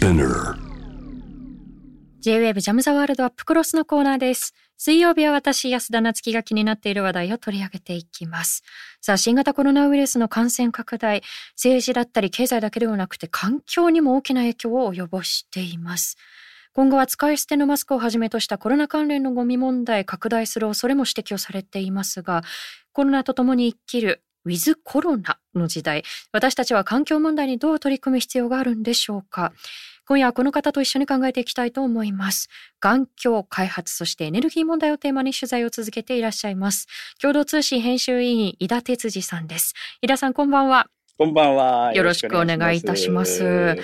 Spinner J-Wave ジャムザワールドアップクロスのコーナーです。水曜日は私、安田なつきが気になっている話題を取り上げていきます。さあ、新型コロナウイルスの感染拡大、政治だったり経済だけではなくて環境にも大きな影響を及ぼしています。今後は使い捨てのマスクをはじめとしたコロナ関連のゴミ問題拡大する恐れも指摘をされていますが、コロナと共に生きるウィズコロナの時代、私たちは環境問題にどう取り組む必要があるんでしょうか。今夜はこの方と一緒に考えていきたいと思います。環境開発、そしてエネルギー問題をテーマに取材を続けていらっしゃいます。共同通信編集委員、井田哲司さんです。井田さん、こんばんは。こんばんは。よろしくお願いいたします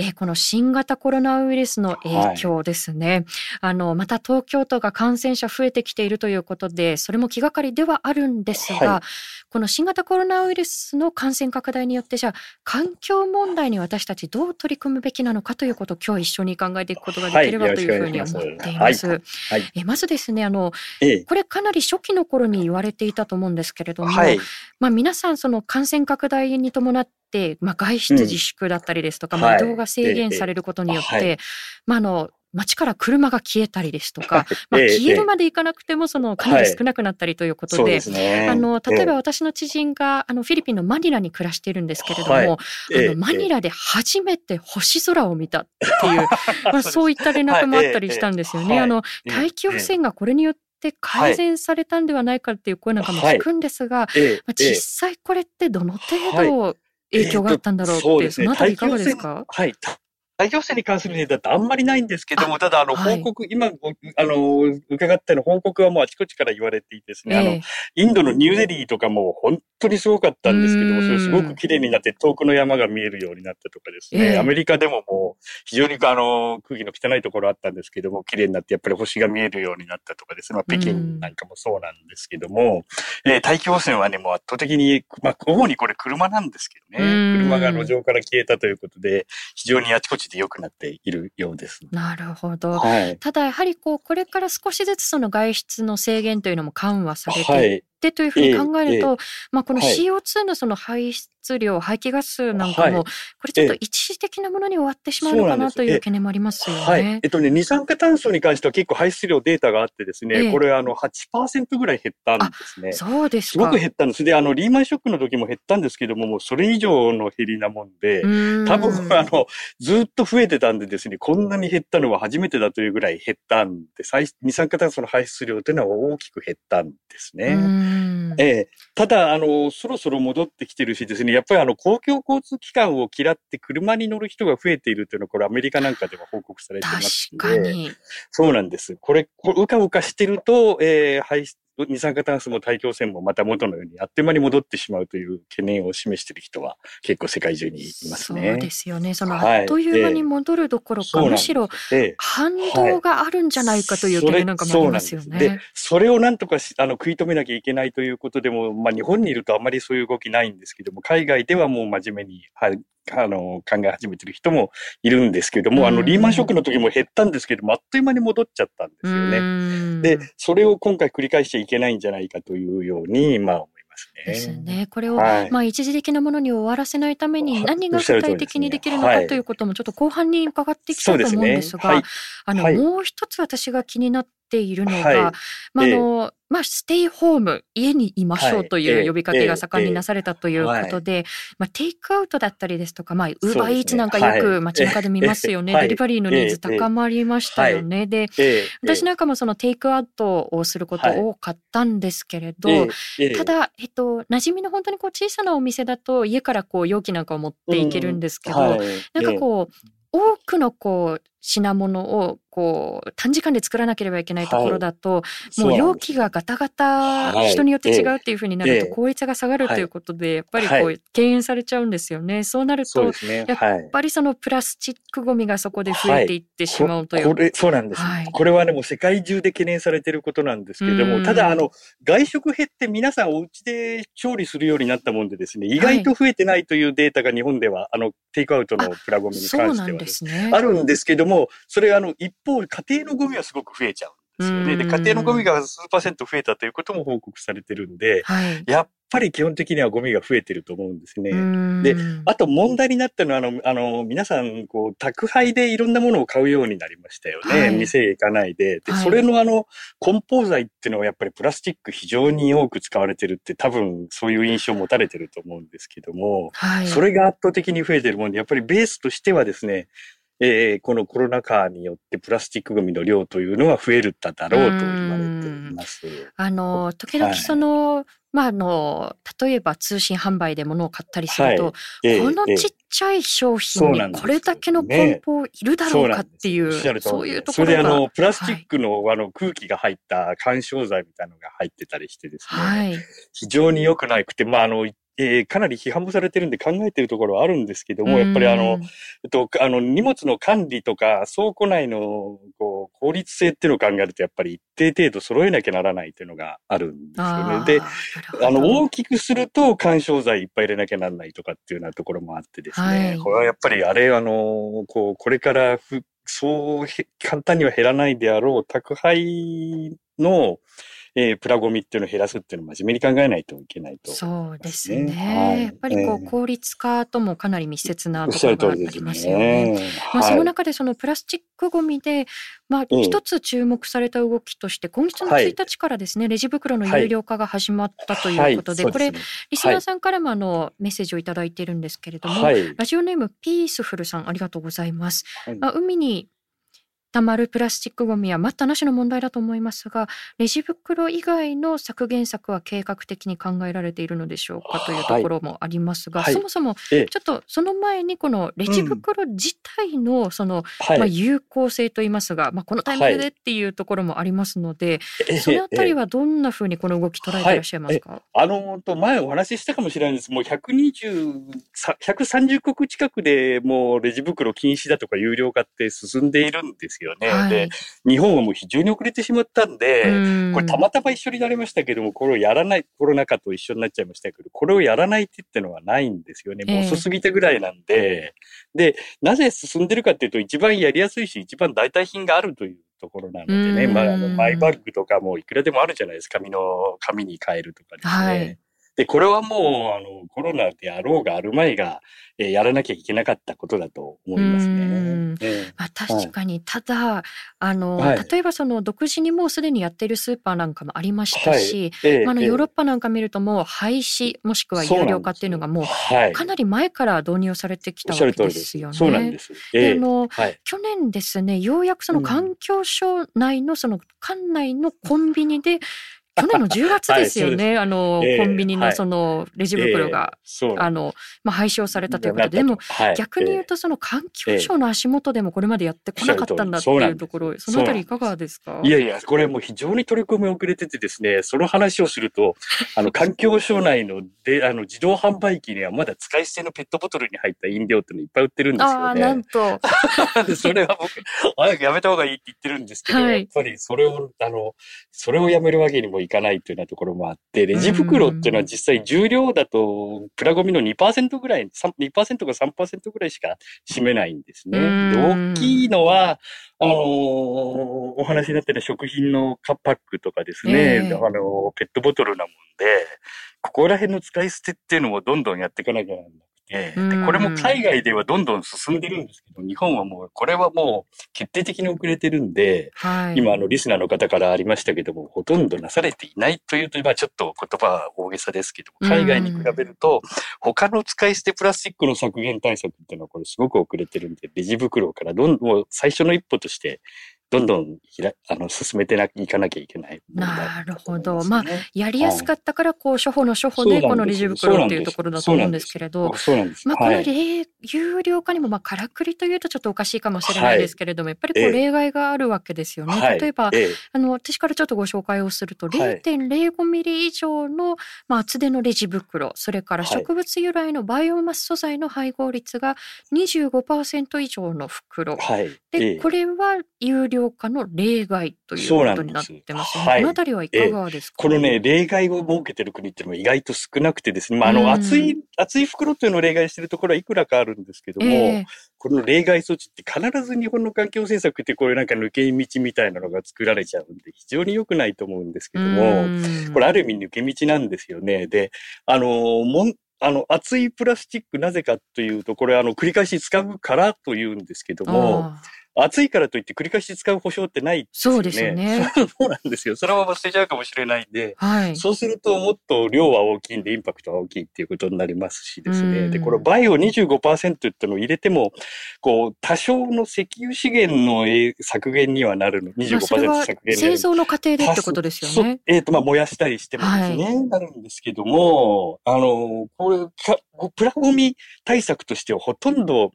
えーこの新型コロナウイルスの影響ですね。あの、また東京都が感染者増えてきているということで、それも気がかりではあるんですが、はこの新型コロナウイルスの感染拡大によって、じゃあ、環境問題に私たちどう取り組むべきなのかということを今日一緒に考えていくことができればはいというふうに思っていまますす。はい。えまずですね、あの、ええ。これかなり初期の頃に言われていたと思うんですけれども、はい。まあ、皆さんその感染拡大に伴って、まあ、外出自粛だったりですとか、うんまあ、移はい動が制限されることによって、ええまあ、あの街から車が消えたりですとか、まあ、ええ。消えるまでいかなくてもそのかなり少なくなったりということそうで。ですね。あの例えばえ私の知人があのフィリピンのマニラに暮らしているんですけれども、はい。あえのマニラで初めて星空を見たっていう、まあ、そういった連絡もあったりしたんですよね。はい。あのえ大気汚染がこれによって改善されたんではないかっていう声なんかも聞くんですが、ええまあ、ええ実際これってどの程度影響があったんだろうって。えーとそのあたりいかがですか？はい。大気汚染に関するデータってあんまりないんですけども、ただ、あの、はい。報告、今、おあの、伺ったの報告はもうあちこちから言われていてですね、あの、えインドのニューデリーとかも本当にすごかったんですけども、うん。それすごく綺麗になって遠くの山が見えるようになったとかですね、ええ。アメリカでももう非常にあの空気の汚いところあったんですけども、綺麗になってやっぱり星が見えるようになったとかですね、まあ、北京なんかもそうなんですけども、えー大気汚染はね、もう圧倒的に、まあ、主にこれ車なんですけどうん。ね、車が路上から消えたということで、非常にあちこちで良くなっているようです。なるほど。はい。ただやはりこうこれから少しずつその外出の制限というのも緩和されて。ってというふうに考えると、ええまあこのはい CO2 のその排出量、排気ガスなんかも、はいこれちょっとええ一時的なものに終わってしまうのかなという懸念もありますよね。はい。えっとね、二酸化炭素に関しては結構排出量データがあってですね、ええこれあの8%ぐらい減ったんですね。そうですすか。ごく減ったんです。で、あの、リーマンショックの時も減ったんですけども、もうそれ以上の減りなもんで、多多分、あの、ずっと増えてたんでですね、こんなに減ったのは初めてだというぐらい減ったんで、最二酸化炭素の排出量というのは大きく減ったんですね。ええ、ただ、あの、そろそろ戻ってきてるしですね、やっぱりあの、公共交通機関を嫌って車に乗る人が増えているというのは、これアメリカなんかでも報告されてますので。確かに。そうなんです。これ、こううかうかしてると、えー、排出、二酸化炭素も大気汚染もまた元のようにあっという間に戻ってしまうという懸念を示している人は結構世界中にいますね。そうですよね。そのはいあっという間に戻るどころか、そうなんですむしろええ反動があるんじゃないかという懸念なんかもありますよそれそうなんですねで。、それをなんとかしあの食い止めなきゃいけないということでも、まあ日本にいるとあまりそういう動きないんですけども、海外ではもう真面目に、はい、あの、考え始めてる人もいるんですけども、あの、うん。リーマンショックの時も減ったんですけども、あっという間に戻っちゃったんですよね。ねで、それを今回繰り返しちゃいけないんじゃないかというように、まあ思いますね。ですね。これを、はい。まあ一時的なものに終わらせないためにはい何が具体的にできるのはいかということもちょっと後半に伺っていきたいと思うんですが、はい。あの、はいもう一つ私が気になっているのが、はい。まああええ。の、まあステイホーム、家にいましょはい。うというええ呼びかけが盛んになされたということで、まあテイクアウトだったりですとか、まあウーバーイーツなんかよはい。く街中で見ますよね。ええデリバリーのニーズ高まりましたよね。で、ええ私なんかもそのテイクアウトをすること多かったんですけれど、ただ、えっと、馴染みの本当にこう小さなお店だと家からこう容器なんかを持っていけるんですけど、はい。なんかこう、多くのこう品物をこう短時間で作らなければいけないところだと、もう容器がガタガタはい。人によって違うっていうふうになるとええ。効率が下がるということで、やっぱりこはう敬遠されちゃうんですよね。そうなると。やっぱりそのプラスチックゴミがそこで増えていってしまうという。ここれ、そうなんです、はい。これはね、もう世界中で懸念されていることなんですけれどうん。も、ただ、あの、外食減って皆さんお家で調理するようになったもんでですね、意外と増えてないというデータが日本では、あの、テイクアウトのプラゴミに関してはですですね。あるんですけども、それあの、一方、家庭のゴミはすごく増えちゃう。ですよね。で、家庭のゴミが数パーセント増えたということも報告されてるんで、はい、やっぱり基本的にはゴミが増えてると思うんですね。で、あと問題になったのは、あの、あの、皆さん、こう、宅配でいろんなものを買うようになりましたよね。はい、店へ行かないで。で、それのあの、梱包材っていうのはやっぱりプラスチック非常に多く使われてるって多分そういう印象を持たれてると思うんですけども、はい、それが圧倒的に増えてるもんで、やっぱりベースとしてはですね、えー、このコロナ禍によってプラスチックゴミの量というのは増えるっただろうと言われています。あの、時々その、はい、まあ、あの、例えば通信販売で物を買ったりすると、はい。えー、このちっちゃい商品にこれだけの梱包いるだろうかっていう、そう、ね、そういうところが。それであの、プラスチックの、はい、あの空気が入った干渉剤みたいなのが入ってたりしてですね、はい、非常に良くなくて、まあ、あの、えー、かなり批判もされてるんで考えてるところはあるんですけども、やっぱりあの、えっと、あの、荷物の管理とか倉庫内のこう効率性っていうのを考えると、やっぱり一定程度揃えなきゃならないっていうのがあるんですよね。で、あの、大きくすると干渉剤いっぱい入れなきゃならないとかっていうようなところもあってですね、はい、これはやっぱりあれ、あの、こう、これからふ、そう簡単には減らないであろう宅配の、えー、プラゴミっていうのを減らすっていうのを真面目に考えないといけないと、ね、そうですね。はい、やっぱりこう、効率化ともかなり密接なところがありますよね。ね。まあ、その中でそのプラスチックゴミで、まあ、一つ注目された動きとして、今月の1日からですね、レジ袋の有料化が始まったということで、これ、リスナーさんからもあのメッセージをいただいているんですけれども、ラジオネームピースフルさん、ありがとうございます。まあ、海にたまるプラスチックごみは待ったなしの問題だと思いますが、レジ袋以外の削減策は計画的に考えられているのでしょうかというところもありますが、はい、そもそもちょっとその前にこのレジ袋自体のその、うん、まあ、有効性といいますが、まあ、このタイミングでっていうところもありますので、はい、そのあたりはどんなふうにこの動き捉えていらっしゃいますか、あのと前お話ししたかもしれないんです。もう120、130国近くでもうレジ袋禁止だとか有料化って進んでいるんですよね。はい、で、日本はもう非常に遅れてしまったんで、んこれたまたま一緒になりましたけども、これをやらない、コロナ禍と一緒になっちゃいましたけど、これをやらないって言ってのはないんですよね。もう遅すぎたぐらいなんで、えー、で、なぜ進んでるかっていうと、一番やりやすいし、一番代替品があるというところなのでね、まあ、あの、マイバッグとかもいくらでもあるじゃないですか。紙の、紙に変えるとかですね。はいで、これはもう、あの、コロナであろうがある前が、えー、やらなきゃいけなかったことだと思いますね。えまあ、確かに、はい、ただ、あの、はい、例えばその独自にもうすでにやっているスーパーなんかもありましたし、はい。えー、あの、ヨーロッパなんか見るともう廃止、もしくは有料化っていうのがもう、かなり前から導入されてきたわけですよね。そうなんです。えー、で、あの、去年ですね、ようやくその環境省内のその管内のコンビニで、去年の10月ですよね、はい、あの、えー、コンビニのそのレジ袋が、えー、あの、まあ、廃止をされたということで、でも、はい、逆に言うとその環境省の足元でもこれまでやってこなかったんだっていうところ、そのあたりいかがですか？いやいや、これもう非常に取り組み遅れててですね、その話をすると、あの、環境省内ので、あの、自動販売機にはまだ使い捨てのペットボトルに入った飲料っていうのいっぱい売ってるんですよね。ああ、なんと。それは僕、早くやめた方がいいって言ってるんですけど、はい、やっぱりそれを、あの、それをやめるわけにもいかないというようなところもあって、レジ袋っていうのは実際重量だと、プラゴミの2%ぐらい、2%か3%ぐらいしか占めないんですね。大きいのは、あのー、お話になってる食品のカッパックとかですね、えー、あの、ペットボトルなもんで、ここら辺の使い捨てっていうのもどんどんやっていかなきゃならない。えー、で、これも海外ではどんどん進んでるんですけど、日本はもう、これはもう決定的に遅れてるんで、はい、今、あの、リスナーの方からありましたけども、ほとんどなされていないというと、今ちょっと言葉は大げさですけども、海外に比べると、他の使い捨てプラスチックの削減対策っていうのはこれすごく遅れてるんで、レジ袋からどんどん最初の一歩としてどんどんひらあの進めていかなきゃいけない、なるほど。まあ、やりやすかったから、こう、処方の処方で、このレジ袋っていうところだと思うんですけれど、まあ、この例、有料化にも、まあ、からくりというとちょっとおかしいかもしれないですけれども、やっぱりこう、例外があるわけですよね。例えば、あの、私からちょっとご紹介をすると、0.05ミリ以上の、まあ、厚手のレジ袋、それから植物由来のバイオマス素材の配合率が25%以上の袋。で、これは有料用化の例外ということになってますね。す。はい、このあたりはいかがですか、このね、例外を設けてる国っていうのは意外と少なくてですね、まあ、あの、厚い、厚い袋っていうのを例外してるところはいくらかあるんですけども、えー、この例外措置って必ず日本の環境政策ってこういうなんか抜け道みたいなのが作られちゃうんで、非常に良くないと思うんですけども、これある意味抜け道なんですよね。で、あの、もん、あの、厚いプラスチックなぜかというと、これあの、繰り返し使うからというんですけども、暑いからといって繰り返し使う保証ってないですよね。そうですよね。そうなんですよ。そのまま捨てちゃうかもしれないんで、はい、そうするともっと量は大きいんでインパクトは大きいっていうことになりますしですね。で、これバイオ25%ってのを入れても、こう、多少の石油資源の削減にはなるの、25%削減製造の過程でってことですよね。えっ、ー、と、まあ、燃やしたりしてもですね、はい、なるんですけども、あの、これ、プラゴミ対策としてはほとんど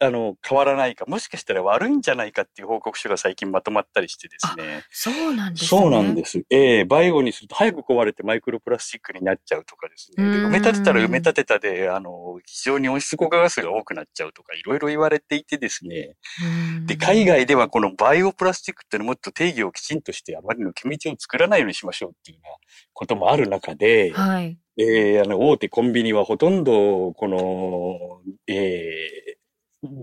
あの、変わらないか、もしかしたら悪いんじゃないかっていう報告書が最近まとまったりしてですね。そうなんですね。そうなんです。ええー、バイオにすると早く壊れてマイクロプラスチックになっちゃうとかですね。埋め立てたら埋め立てたで、あの、非常に温室効果ガスが多くなっちゃうとか、いろいろ言われていてですね。で、海外ではこのバイオプラスチックっていうのもっと定義をきちんとしてあまりの気道を作らないようにしましょうっていうようなこともある中で、はい。えー、あの、大手コンビニはほとんど、この、えー、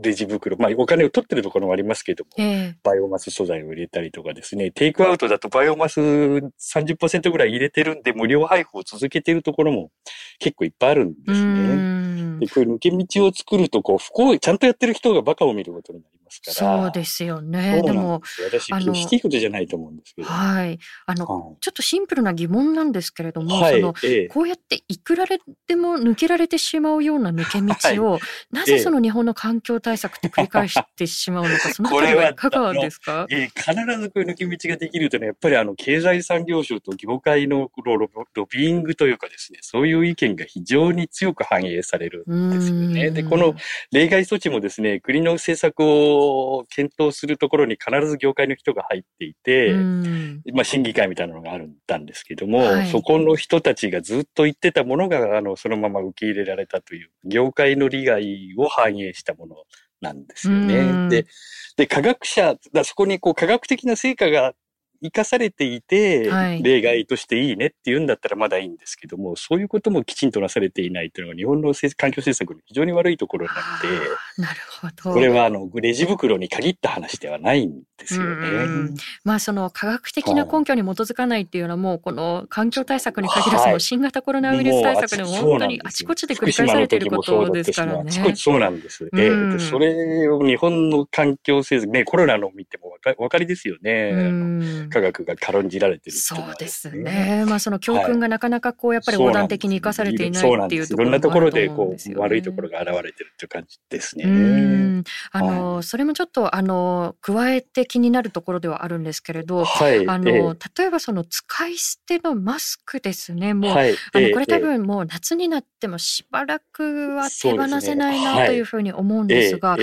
レジ袋、まあお金を取ってるところもありますけども、えー、バイオマス素材を入れたりとかですね、テイクアウトだとバイオマス30%ぐらい入れてるんで無料配布を続けてるところも結構いっぱいあるんですね。で、こういう抜け道を作ると、こう、不幸、ちゃんとやってる人がバカを見ることになりますから。そうですよね。でも、私、決していいことじゃないと思うんですけど。はい。あの、はい、ちょっとシンプルな疑問なんですけれども、はい、その、ええ、こうやっていくられても抜けられてしまうような抜け道を、はい、なぜその日本の環境対策って繰り返してしまうのか、そのあたりはいかがですか？え必ずこういう抜け道ができるとね、やっぱりあの、経済産業省と業界のロビーングというかですね、そういう意見が非常に強く反映されるんですよね。で、この例外措置もですね、国の政策を検討するところに必ず業界の人が入っていて、まあ、審議会みたいなのがあるんだんですけども、はい、そこの人たちがずっと言ってたものが、あの、そのまま受け入れられたという、業界の利害を反映したものなんですよね。で、で、科学者、だそこにこう科学的な成果が生かされていて、はい、例外としていいねって言うんだったらまだいいんですけども、そういうこともきちんとなされていないというのが日本の環境政策の非常に悪いところなので、なるほど。これはあの、レジ袋に限った話ではないんですよね。まあその科学的な根拠に基づかないっていうのはもうこの環境対策に限らずも新型コロナウイルス対策でも本当にあちこちで繰り返されていることですからね。あちこちそうなんです。ええ、それを日本の環境政策、ね、コロナの見てもわかわかりですよね。科学が軽んじられてる、ね、そうですね。まあその教訓がなかなかこうやっぱり横断的に生かされていないっていうところいろんなところでこう悪いところが現れてるっていう感じですね。あの、はい、それもちょっとあの加えて気になるところではあるんですけれど、はい、あの、えー、例えばその使い捨てのマスクですね。もう、はい、あのこれ多分もう夏になってもしばらくは手放せないなというふうに思うんですが、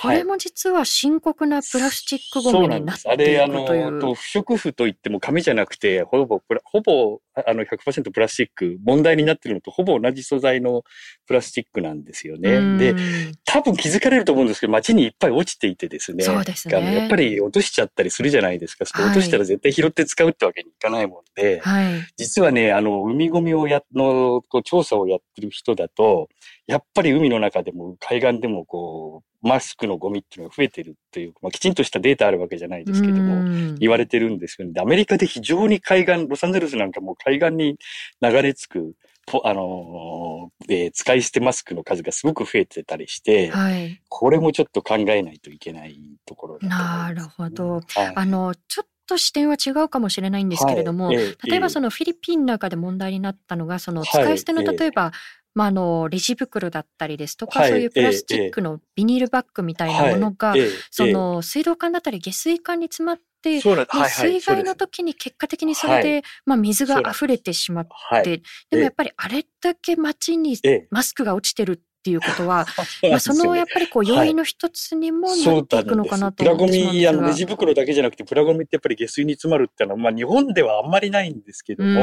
これも実は深刻なプラスチックごみになっているという。あれあの不織布といっても紙じゃなくてほぼほぼあの100%プラスチック。問題になってるのとほぼ同じ素材のプラスチックなんですよね。で多分気づかれると思うんですけど街にいっぱい落ちていてですね。そうですね。やっぱり落としちゃったりするじゃないですか。落としたら絶対拾って使うってわけにいかないもんで、はい、実はねあの海ゴミをやの調査をやってる人だとやっぱり海の中でも海岸でもこうマスクのゴミっていうのが増えてるっていう、まあ、きちんとしたデータあるわけじゃないですけども、言われてるんですよね。アメリカで非常に海岸、ロサンゼルスなんかも海岸に流れ着く、あのー、えー、使い捨てマスクの数がすごく増えてたりして、はい、これもちょっと考えないといけないところだとなるほど。はい、あの、ちょっと視点は違うかもしれないんですけれども、はい、例えばそのフィリピンの中で問題になったのが、その使い捨ての例えば、まあ、あの、レジ袋だったりですとか、はい、そういうプラスチックのビニールバッグみたいなものが、はい、その、水道管だったり下水管に詰まって、水害の時に結果的にそれで、まあ、水が溢れてしまって、でもやっぱりあれだけ街にマスクが落ちてるっっていうことは、まあ、そのやっぱりこう要因の一つにもなっていくのかなと思ってプラゴミ、あの、レジ袋だけじゃなくて、プラゴミってやっぱり下水に詰まるっていうのは、まあ、日本ではあんまりないんですけども、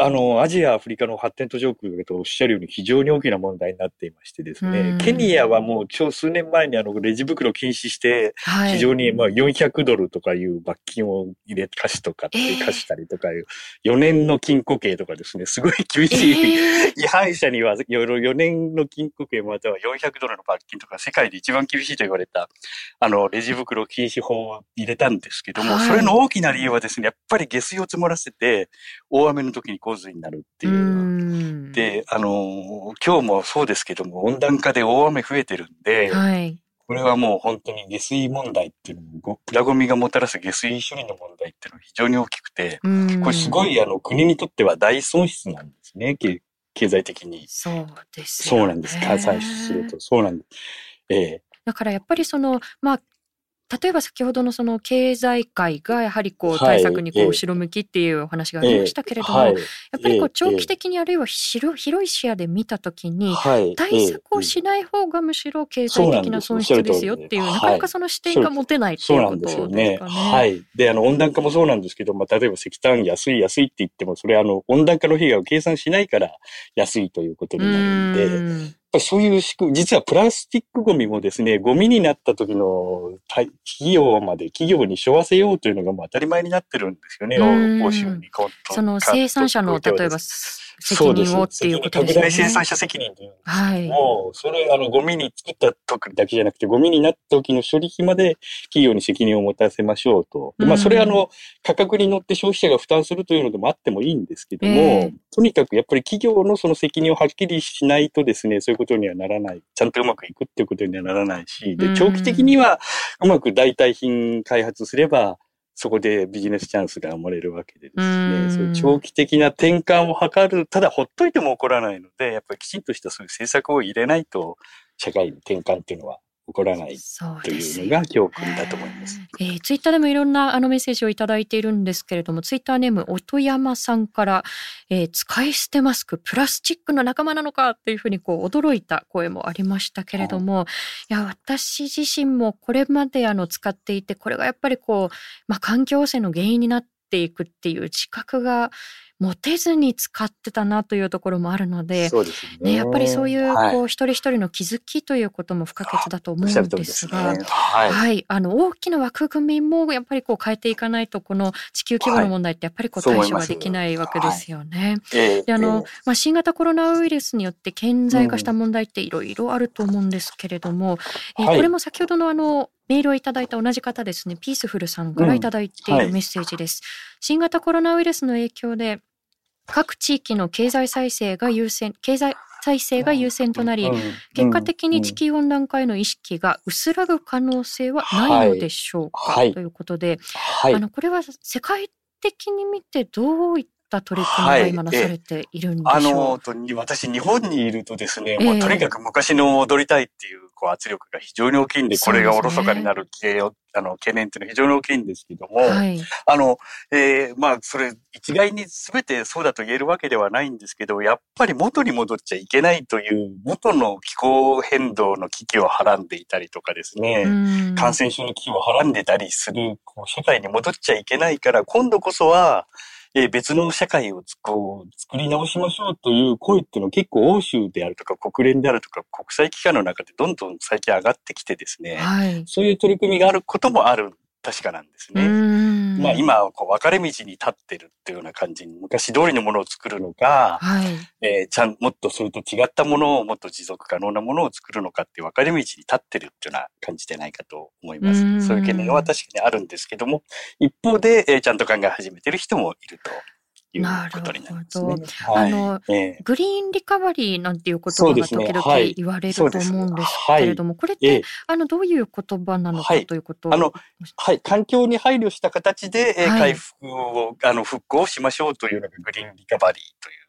あの、アジア、アフリカの発展途上国とおっしゃるように非常に大きな問題になっていましてですね、ケニアはもう超数年前にあの、レジ袋禁止して、非常にまあ400ドルとかいう罰金を入れ、貸しとかって貸したりとかいう、4年の禁錮刑とかですね、すごい厳しい、違反者には4年の禁錮刑または400ドルの罰金とか世界で一番厳しいと言われた、あの、レジ袋禁止法を入れたんですけども、それの大きな理由はですね、やっぱり下水を積もらせて、大雨の時に洪水になるっていう。で、あの、今日もそうですけども、温暖化で大雨増えてるんで、はい、これはもう本当に下水問題っていうのも、プラゴミがもたらす下水処理の問題っていうのは非常に大きくて、これすごいあの国にとっては大損失なんですね、経済的に。そうです、ね、そうなんです。開催すると。そうなんです。ええだからやっぱりその、まあ、例えば先ほどのその経済界がやはりこう対策にこう後ろ向きっていうお話がありましたけれども、やっぱりこう長期的にあるいは広い視野で見たときに、対策をしない方がむしろ経済的な損失ですよっていう、なかなかその視点が持てないっていうことですかね。はい。で、あの温暖化もそうなんですけど、まあ、例えば石炭安い安いって言っても、それあの温暖化の被害を計算しないから安いということになるんで、ぱりそういう仕組み、実はプラスチックゴミもですね、ゴミになった時の企業まで企業に背負わせようというのがもう当たり前になってるんですよね、欧州に。その生産者の、例えば責任をっていうことですね。拡大生産者責任というはい。もう、それ、あの、ゴミに作った時だけじゃなくて、ゴミになった時の処理費まで企業に責任を持たせましょうと。まあ、それあの、価格に乗って消費者が負担するというのでもあってもいいんですけども、えー、とにかくやっぱり企業のその責任をはっきりしないとですね、そういうことにはならない。ちゃんとうまくいくっていうことにはならないし、で、長期的にはうまく代替品開発すれば、そこでビジネスチャンスが生まれるわけでですね、そういう長期的な転換を図る、ただほっといても起こらないので、やっぱりきちんとしたそういう政策を入れないと、社会の転換っていうのは起こらないというのが教訓だと思います。すえー、ツイッターでもいろんなあのメッセージをいただいているんですけれども、ツイッターネーム音山さんから、えー、使い捨てマスクプラスチックの仲間なのかというふうにこう驚いた声もありましたけれども、いや私自身もこれまであの使っていて、これがやっぱりこうまあ環境汚染の原因になっていくっていう自覚が持てずに使ってたなというところもあるので、ね、ね、やっぱりそういう、こう、一人一人の気づきということも不可欠だと思うんですが、ね、はい、はい、あの、大きな枠組みもやっぱりこう変えていかないと、この地球規模の問題ってやっぱりこう対処ができないわけですよね。はい、で、あの、まあ、新型コロナウイルスによって顕在化した問題っていろいろあると思うんですけれども、うん、えー、これも先ほどのあの、メールをいただいた同じ方ですね、ピースフルさんからいただいているメッセージです。うんはい、新型コロナウイルスの影響で、各地域の経済再生が優先、経済再生が優先となり、結果的に地球温暖化への意識が薄らぐ可能性はないのでしょうか、はい、ということで、はい、あのこれは世界的に見てどういった取り組みが今なされているんでしょう、はい、あの私日本にいるとですね、もうとにかく昔の戻りたいっていうこう圧力が非常に大きいんで、これがおろそかになる系を、あの、懸念っていうのは非常に大きいんですけども、はい、あの、えー、まあ、それ、一概に全てそうだと言えるわけではないんですけど、やっぱり元に戻っちゃいけないという、元の気候変動の危機をはらんでいたりとかですね、感染症の危機をはらんでたりする、こう社会に戻っちゃいけないから、今度こそは、えー、別の社会をこう作り直しましょうという声っていうのは結構欧州であるとか国連であるとか国際機関の中でどんどん最近上がってきてですね、はい、そういう取り組みがあることもある確かなんですね。まあ今、こう分かれ道に立ってるっていうような感じに、昔通りのものを作るのか、はい、えー、ちゃん、もっとそれと違ったものを、もっと持続可能なものを作るのかって分かれ道に立ってるっていうような感じでないかと思います。そういう懸念は確かにあるんですけども、一方で、えー、ちゃんと考え始めてる人もいると。いうことになりますね。あの、えー、グリーンリカバリーなんていう言葉が時々言われると思うんですけれども、ね。はい、これって、えー、あの、どういう言葉なのかということを、はい、あの、はい、環境に配慮した形で、えー、回復を、あの、復興しましょうというのがグリーンリカバリーという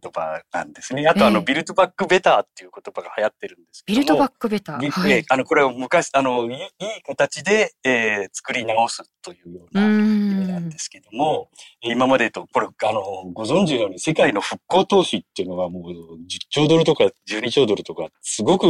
言葉なんですね。あと、あの、ビルドバックベターっていう言葉が流行ってるんですけどビルドバックベター。はい、あの、これを昔、あの、いい形で、えー、作り直すというような意味なんですけども、今までと、これ、あの、ご存知のように世界の復興投資っていうのはもう10兆ドルとか12兆ドルとか、すごく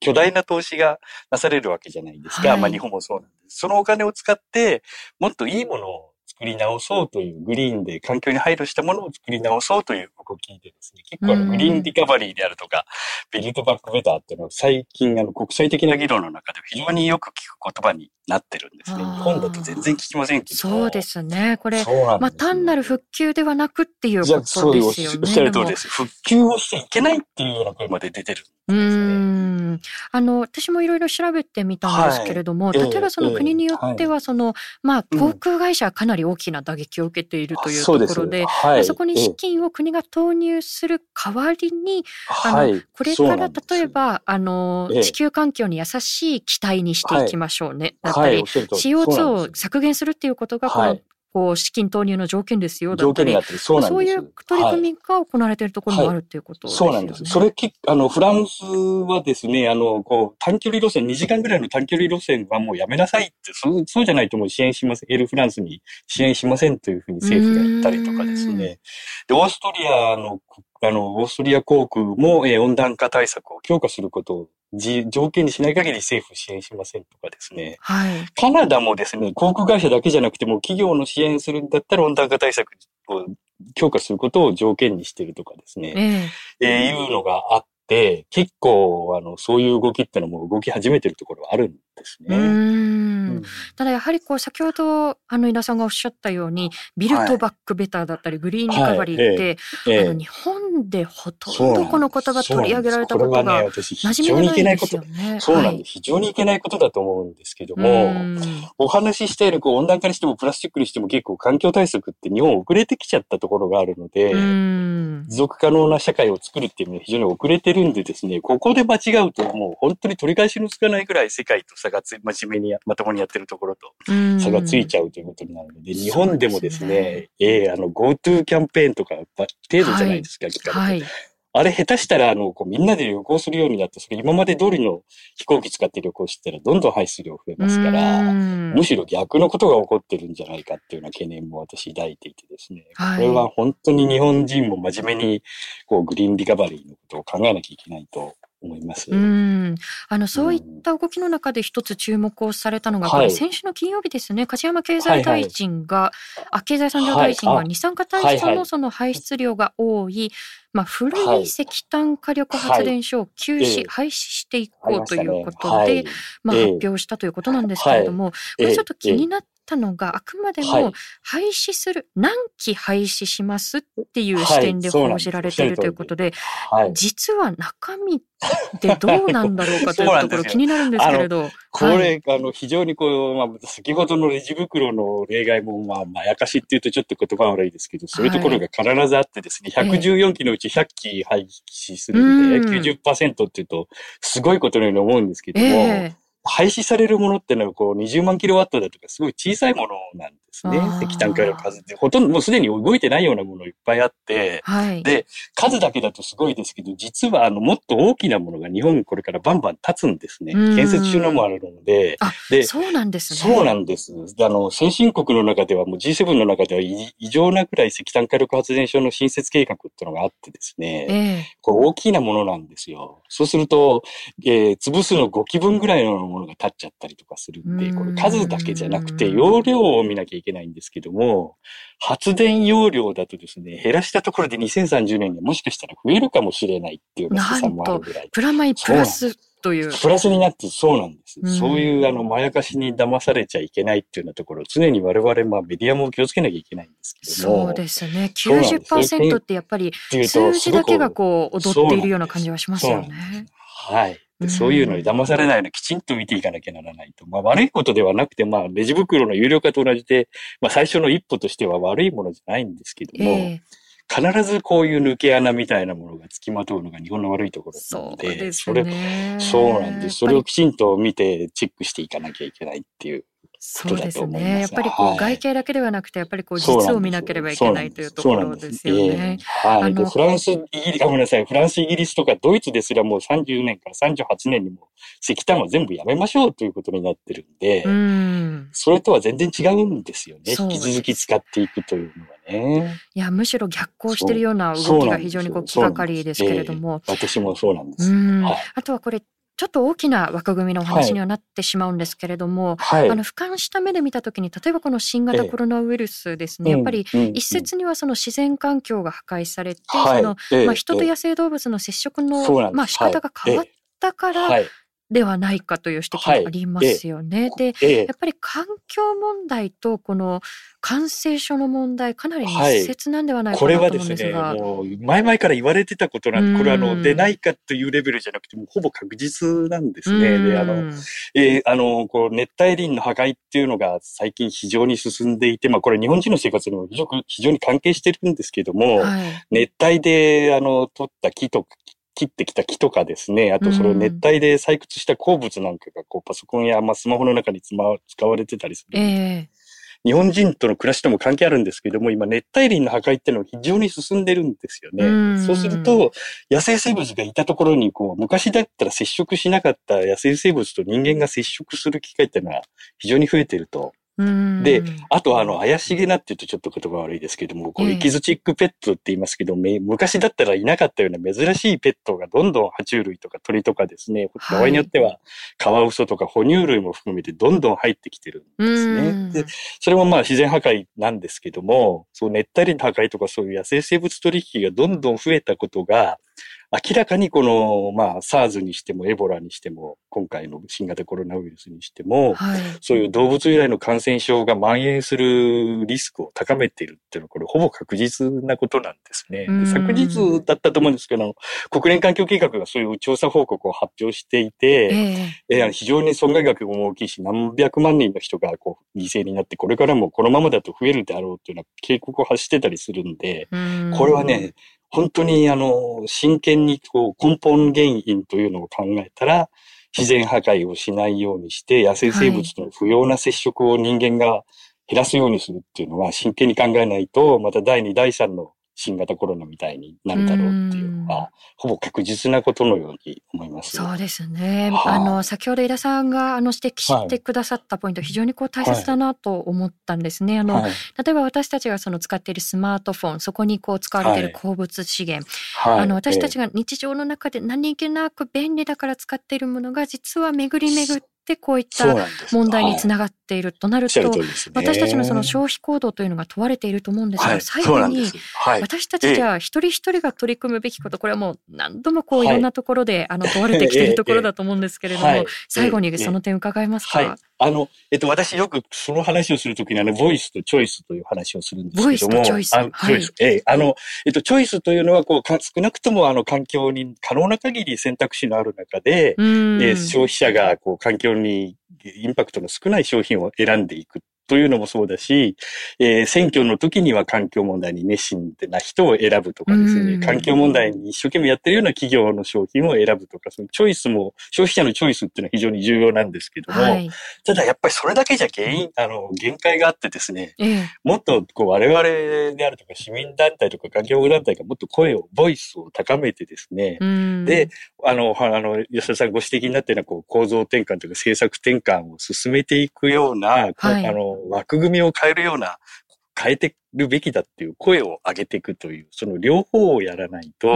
巨大な投資がなされるわけじゃないですか。はい、まあ日本もそうなんです。そのお金を使って、もっといいものを作り直そうという、グリーンで環境に配慮したものを作り直そうという動きでですね、結構あのグリーンリカバリーであるとか、ビルドバックベターっていうのは最近あの国際的な議論の中で非常によく聞く言葉になってるんですね。日本だと全然聞きませんけど。そうですね。これ、まあ単なる復旧ではなくっていうことですよね。そうおっしゃる通りです。復旧をしちゃいけないっていうような声まで出てるんですね。うん。あの、私もいろいろ調べてみたんですけれども、はい、例えばその国によっては、その、まあ、航空会社はかなり大きな打撃を受けているというところで、そそこに資金を国が投入する代わりに、あの、これから例えば、あの、地球環境に優しい機体にしていきましょうね。だったり、CO2 を削減するっていうことが、このこう資金投入の条件ですよだったり、そうそういう取り組みが行われているところもあるっていうことですよね、はいはい、そうなんです。それき、あの、フランスはですね、あの、こう、短距離路線、2時間ぐらいの短距離路線はもうやめなさいって、そうそうじゃないともう支援しません、エルフランスに支援しませんというふうに政府が言ったりとかですね。で、オーストリアの、あの、オーストリア航空も、えー、温暖化対策を強化することを条件にしない限り政府支援しませんとかですね。はい。カナダもですね、航空会社だけじゃなくても企業の支援するんだったら温暖化対策を強化することを条件にしてるとかですね。えー、えー、いうのがあって、結構、あの、そういう動きってのも動き始めてるところはあるんですね。うん。ただやはりこう先ほどあの井田さんがおっしゃったようにビルトバックベターだったり、グリーンリカバリーって、はい、あの日本でほとんどこの言葉取り上げられたことが馴染みがないですよね。そうなんです。非常にいけないことだと思うんですけども、お話ししたようにこう温暖化にしてもプラスチックにしても結構環境対策って日本遅れてきちゃったところがあるので、持続可能な社会を作るっていうのは非常に遅れてるんでですね、ここで間違うともう本当に取り返しのつかないぐらい世界と差がつ真面目にまともにやってるところと。差がついちゃうということになるので、日本でもですね、ね。ええー、あの GoTo キャンペーンとか程度じゃないですか、はい、あれ下手したら、あの、こうみんなで旅行するようになって、それ今まで通りの飛行機使って旅行してたら、どんどん排出量増えますから、むしろ逆のことが起こってるんじゃないかっていうような懸念も私抱いていてですね、はい、これは本当に日本人も真面目に、こう、グリーンリカバリーのことを考えなきゃいけないと思います。うん。あの、そういった動きの中で一つ注目をされたのが、これ先週の金曜日ですね、梶山経済大臣が、はい。はい、あ、経済産業大臣が二酸化炭素のその排出量が多い、まあ、古い石炭火力発電所を休止、廃止していこうということで、まあ、発表したということなんですけれども、これちょっと気になったのが、あくまでも廃止する、何期廃止しますっていう視点で報じられているということで、実は中身ってどうなんだろうかというところ気になるんですけれど。これ、あの、非常にこう、まあ、先ほどのレジ袋の例外も、まあ、まやかしっていうとちょっと言葉悪いですけど、そういうところが必ずあってですね、114機のうち100機廃棄するんで、90%っていうと、すごいことのように思うんですけども、廃止されるものってのはこう20万キロワットだとかすごい小さいものなんですね。石炭火力数って。ほとんどもうすでに動いてないようなものいっぱいあって、はい、で、数だけだとすごいですけど、実はあのもっと大きなものが日本これからバンバン立つんですね。建設中のもあるので。で、そうなんですね。そうなんです。あの、先進国の中ではもう G7 の中では異常なくらい石炭火力発電所の新設計画っていうのがあってですね、えー、これ大きなものなんですよ。そうすると、えー、潰すの5基分ぐらいのものが立っちゃったりとかするんで、これ数だけじゃなくて容量を見なきゃいけないんですけども、発電容量だとですね、減らしたところで2030年にはもしかしたら増えるかもしれないっていう試算もあるぐらい。プラマイプラスという。プラスになってそうなんです。うそういうあの、まやかしに騙されちゃいけないっていうようなところ、常に我々、まあメディアも気をつけなきゃいけないんですけども。そうですね。90%ってやっぱり数字だけがこう、踊っているような感じはしますよね。はい。でそういうのに騙されないようにきちんと見ていかなきゃならないと。まあ悪いことではなくて、まあレジ袋の有料化と同じで、まあ最初の一歩としては悪いものじゃないんですけども、えー、必ずこういう抜け穴みたいなものが付きまとうのが日本の悪いところなので、そ、ね、れ、そうなんです。それをきちんと見てチェックしていかなきゃいけないっていうそうですね。やっぱりこう、外形だけではなくて、やっぱりこう実を見なければいけないというところですよね。はい。フランス、イギリス、ごめんなさい。フランス、イギリスとかドイツですらもう30年から38年にも石炭は全部やめましょうということになってるんで、うんそれとは全然違うんですよね。引き続き使っていくというのはね。いや、むしろ逆行してるような動きが非常にこう気がかりですけれども。えー、私もそうなんです。はい、あとはこれ、ちょっと大きな枠組みのお話にはなってしまうんですけれども、はい、あの俯瞰した目で見たときに例えばこの新型コロナウイルスですね、ええ、やっぱり一説にはその自然環境が破壊されて、そのまあ、人と野生動物の接触の、まあ、仕方が変わったから、ではないかという指摘がありますよね。はい、で、やっぱり環境問題とこの感染症の問題、かなり密接なんではないかなと思うんですが。はい、これはですね、もう前々から言われてたことなんで、これはあの、出ないかというレベルじゃなくて、もほぼ確実なんですね。で、あの、えー、あの、こう、熱帯林の破壊っていうのが最近非常に進んでいて、まあこれ日本人の生活にも非常非常に関係してるんですけども、はい、熱帯で、あの、取った木と切ってきた木とかですね、あとそれを熱帯で採掘した鉱物なんかがこうパソコンやまあスマホの中に使われてたりする。えー、日本人との暮らしとも関係あるんですけども、今熱帯林の破壊っていうのは非常に進んでるんですよね。うそうすると、野生生物がいたところに、こう、昔だったら接触しなかった野生生物と人間が接触する機会っていうのは非常に増えてるとで、あとあの、怪しげなって言うとちょっと言葉悪いですけども、こう、エキゾチックペットって言いますけど、え昔だったらいなかったような珍しいペットがどんどん爬虫類とか鳥とかですね、場合によってはカワウソとか哺乳類も含めてどんどん入ってきてるんですね。で、それもまあ自然破壊なんですけども、そう熱帯林の破壊とかそういう野生生物取引がどんどん増えたことが、明らかにこの、まあ、SARS にしてもエボラにしても、今回の新型コロナウイルスにしても、はい、そういう動物由来の感染症が蔓延するリスクを高めているっていうのは、これほぼ確実なことなんですね。昨日だったと思うんですけど、国連環境計画がそういう調査報告を発表していて、えー、えー、非常に損害額も大きいし、何百万人の人がこう犠牲になって、これからもこのままだと増えるであろうというような警告を発してたりするんで、これはね、本当にあの、真剣にこう根本原因というのを考えたら、自然破壊をしないようにして、野生生物との不要な接触を人間が減らすようにするっていうのは真剣に考えないと、また第2、第3の新型コロナみたいになるだろうっていうのは、ほぼ確実なことのように思います。そうですね。はあ、あの、先ほど井田さんがあの指摘してくださったポイント、はい、非常にこう大切だなと思ったんですね。あの、はい、例えば私たちがその使っているスマートフォン、そこにこう使われてい。る鉱物資源、あの、私たちが日常の中で何気なく便利だから使っているものが、実は巡り巡って、こういった問題につながっているとなると、私たちのその消費行動というのが問われていると思うんですが、最後に、私たちじゃあ一人一人が取り組むべきこと、これはもう何度もこういろんなところであの 問われてきているところだと思うんですけれども、最後にその点伺えますか、あの、えっと、私よくその話をするときにあの、ボイスとチョイスという話をするんですけども。ボイスとチョイス。あチョイス。ええ、あの、えっと、チョイスというのは、こう、少なくともあの、環境に可能な限り選択肢のある中で、え消費者が、こう、環境にインパクトの少ない商品を選んでいくというのもそうだし、えー、選挙の時には環境問題に熱心な人を選ぶとかですね、環境問題に一生懸命やってるような企業の商品を選ぶとか、そのチョイスも、消費者のチョイスっていうのは非常に重要なんですけども、はい、ただやっぱりそれだけじゃ原因、あの、限界があってですね、えもっとこう我々であるとか市民団体とか環境団体がもっと声を、ボイスを高めてですね、で、あの、あの、吉田さんご指摘になったようなこう構造転換というか政策転換を進めていくような、はい、あの、枠組みを変えるような、変えてるべきだっていう声を上げていくという、その両方をやらないと、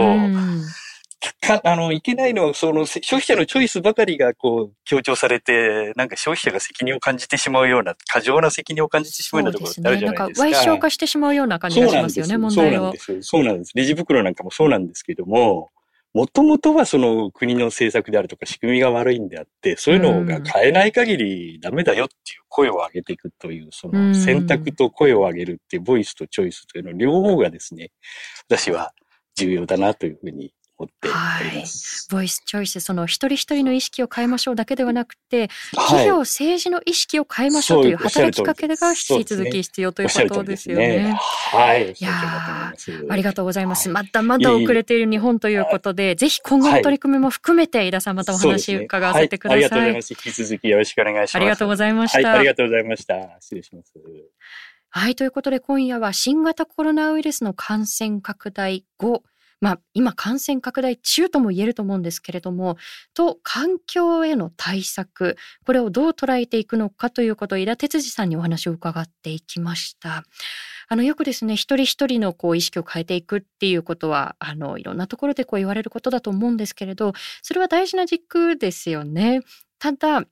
か、あの、いけないのは、その、消費者のチョイスばかりが、こう、強調されて、なんか消費者が責任を感じてしまうような、過剰な責任を感じてしまうようなところってあるじゃないですか。ですね、なんか、賠償化してしまうような感じがしますよね、問題を。そうなんです。そうなんです。レジ袋なんかもそうなんですけども、もともとはその国の政策であるとか仕組みが悪いんであって、そういうのが変えない限りダメだよっていう声を上げていくという、その選択と声を上げるっていうボイスとチョイスというの両方がですね、私は重要だなというふうに思っております。はい、ボイスチョイス、その一人一人の意識を変えましょうだけではなくて、企業、政治の意識を変えましょうという働きかけが引き続き必要ということですよね。ねはい。いやありがとうございます。まだまだ遅れている日本ということで、ぜひ今後の取り組みも含めて、井田さんまたお話伺わせてください。ありがとうございます。引き続きよろしくお願いします。ありがとうございました。ありがとうございました。失礼します。はい、ということで今夜は新型コロナウイルスの感染拡大後、まあ、今感染拡大中とも言えると思うんですけれども、と環境への対策、これをどう捉えていくのかということを井田哲司さんにお話を伺っていきました。あのよくですね一人一人のこう意識を変えていくっていうことはあのいろんなところでこう言われることだと思うんですけれどそれは大事な軸ですよね。ただ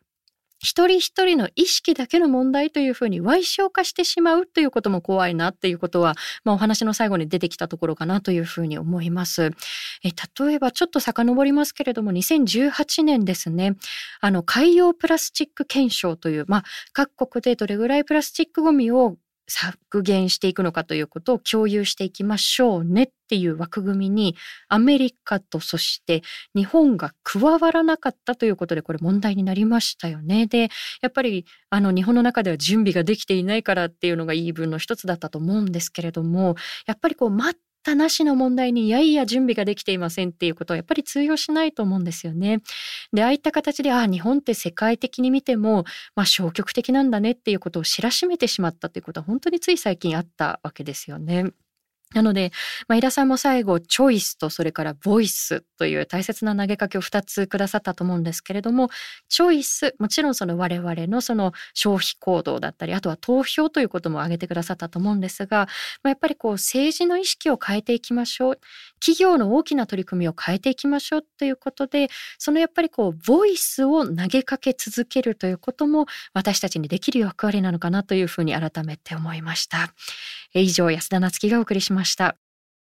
一人一人の意識だけの問題というふうに歪小化してしまうということも怖いなっていうことは、まあ、お話の最後に出てきたところかなというふうに思います。え例えばちょっと遡りますけれども2018年ですねあの海洋プラスチック検証という、まあ、各国でどれぐらいプラスチックごみを削減していくのかということを共有していきましょうねっていう枠組みにアメリカとそして日本が加わらなかったということでこれ問題になりましたよね。でやっぱりあの日本の中では準備ができていないからっていうのが言い分の一つだったと思うんですけれどもやっぱりこう待ったなしの問題にいやいや準備ができていませんっていうことはやっぱり通用しないと思うんですよね。でああいった形でああ日本って世界的に見ても、まあ、消極的なんだねっていうことを知らしめてしまったということは本当につい最近あったわけですよね。なので、まあ、井田さんも最後、チョイスとそれからボイスという大切な投げかけを2つくださったと思うんですけれども、チョイス、もちろんその我々のその消費行動だったり、あとは投票ということも挙げてくださったと思うんですが、まあ、やっぱりこう政治の意識を変えていきましょう。企業の大きな取り組みを変えていきましょうということで、そのやっぱりこう、ボイスを投げかけ続けるということも私たちにできる役割なのかなというふうに改めて思いました。以上、安田なつきがお送りしましたました。